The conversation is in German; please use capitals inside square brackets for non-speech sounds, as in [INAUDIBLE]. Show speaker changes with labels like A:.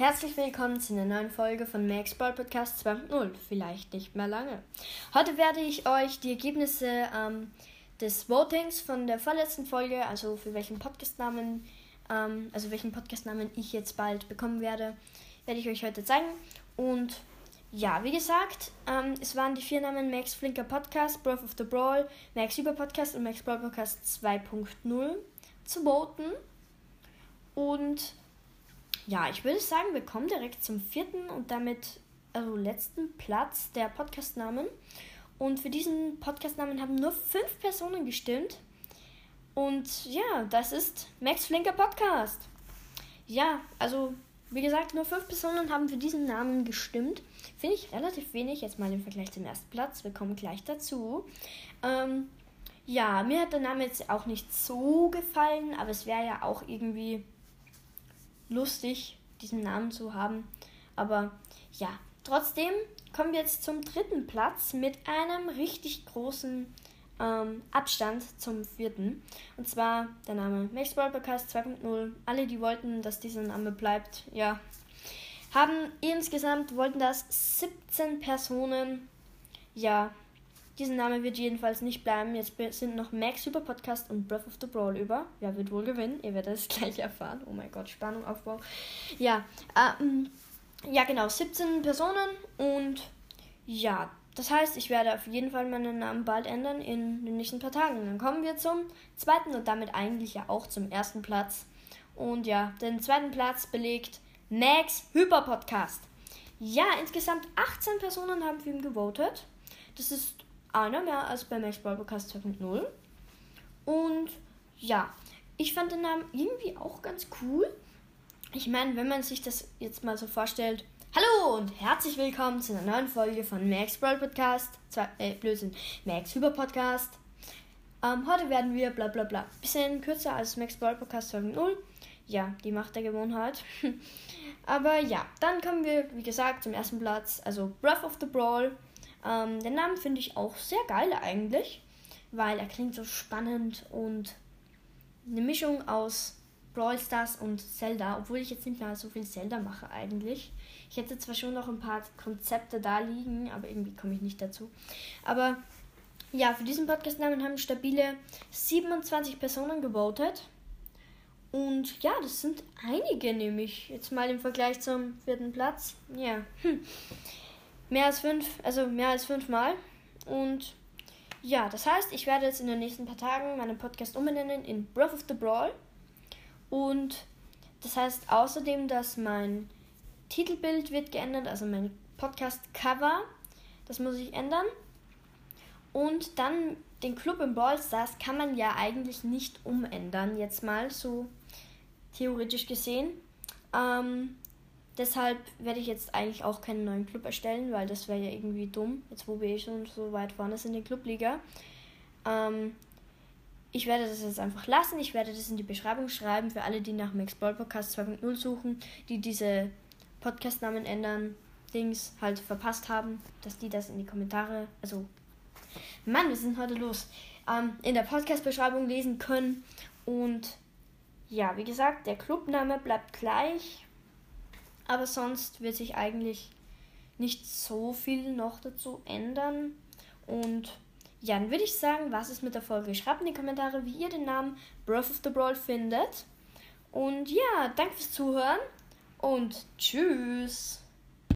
A: Herzlich willkommen zu einer neuen Folge von Max Ball Podcast 2.0. Vielleicht nicht mehr lange. Heute werde ich euch die Ergebnisse ähm, des Votings von der vorletzten Folge, also für welchen Podcastnamen, ähm, also welchen Podcastnamen ich jetzt bald bekommen werde, werde ich euch heute zeigen. Und ja, wie gesagt, ähm, es waren die vier Namen Max Flinker Podcast, Breath of the Brawl, Max Über Podcast und Max Brawl Podcast 2.0 zu voten. Und ja, ich würde sagen, wir kommen direkt zum vierten und damit also letzten Platz der Podcastnamen. Und für diesen Podcastnamen haben nur fünf Personen gestimmt. Und ja, das ist Max Flinker Podcast. Ja, also wie gesagt, nur fünf Personen haben für diesen Namen gestimmt. Finde ich relativ wenig, jetzt mal im Vergleich zum ersten Platz. Wir kommen gleich dazu. Ähm, ja, mir hat der Name jetzt auch nicht so gefallen, aber es wäre ja auch irgendwie lustig, diesen Namen zu haben. Aber ja, trotzdem kommen wir jetzt zum dritten Platz mit einem richtig großen ähm, Abstand zum vierten. Und zwar der Name Max Podcast 2.0. Alle, die wollten, dass dieser Name bleibt, ja, haben insgesamt wollten das 17 Personen. Ja, dieser Name wird jedenfalls nicht bleiben. Jetzt sind noch Max Super Podcast und Breath of the Brawl über. Wer wird wohl gewinnen? Ihr werdet es [LAUGHS] gleich erfahren. Oh mein Gott, Spannung, Aufbau. Ja, ähm, ja genau, 17 Personen und ja, das heißt, ich werde auf jeden Fall meinen Namen bald ändern in den nächsten paar Tagen. Dann kommen wir zum zweiten und damit eigentlich ja auch zum ersten Platz. Und ja, den zweiten Platz belegt Max Hyper Podcast. Ja, insgesamt 18 Personen haben für ihn gewotet. Das ist einer mehr als bei Max Podcast 2.0. Und ja, ich fand den Namen irgendwie auch ganz cool. Ich meine, wenn man sich das jetzt mal so vorstellt. Hallo und herzlich willkommen zu einer neuen Folge von Max Brawl Podcast. Zwei, äh, Blödsinn. Max Hyper Podcast. Ähm, heute werden wir bla bla bla. Bisschen kürzer als Max Brawl Podcast 2.0. Ja, die Macht der Gewohnheit. [LAUGHS] Aber ja, dann kommen wir, wie gesagt, zum ersten Platz. Also Breath of the Brawl. Ähm, den Namen finde ich auch sehr geil eigentlich, weil er klingt so spannend und eine Mischung aus Brawl Stars und Zelda, obwohl ich jetzt nicht mehr so viel Zelda mache eigentlich. Ich hätte zwar schon noch ein paar Konzepte da liegen, aber irgendwie komme ich nicht dazu. Aber ja, für diesen Podcast-Namen haben stabile 27 Personen gewotet. Und ja, das sind einige, nämlich jetzt mal im Vergleich zum vierten Platz. Ja, hm. Mehr als fünf, also mehr als fünfmal. Und ja, das heißt, ich werde jetzt in den nächsten paar Tagen meinen Podcast umbenennen in Breath of the Brawl. Und das heißt außerdem, dass mein Titelbild wird geändert, also mein Podcast-Cover. Das muss ich ändern. Und dann den Club im Brawl Stars kann man ja eigentlich nicht umändern, jetzt mal so theoretisch gesehen. Ähm, Deshalb werde ich jetzt eigentlich auch keinen neuen Club erstellen, weil das wäre ja irgendwie dumm, jetzt wo wir eh schon so weit vorne sind in der Clubliga. Ähm, ich werde das jetzt einfach lassen. Ich werde das in die Beschreibung schreiben für alle, die nach Max Ball Podcast 2.0 suchen, die diese Podcastnamen ändern, Dings halt verpasst haben, dass die das in die Kommentare, also Mann, wir sind heute los, ähm, in der Podcast-Beschreibung lesen können. Und ja, wie gesagt, der Clubname bleibt gleich. Aber sonst wird sich eigentlich nicht so viel noch dazu ändern. Und ja, dann würde ich sagen, was ist mit der Folge? Schreibt in die Kommentare, wie ihr den Namen Breath of the Brawl findet. Und ja, danke fürs Zuhören und tschüss.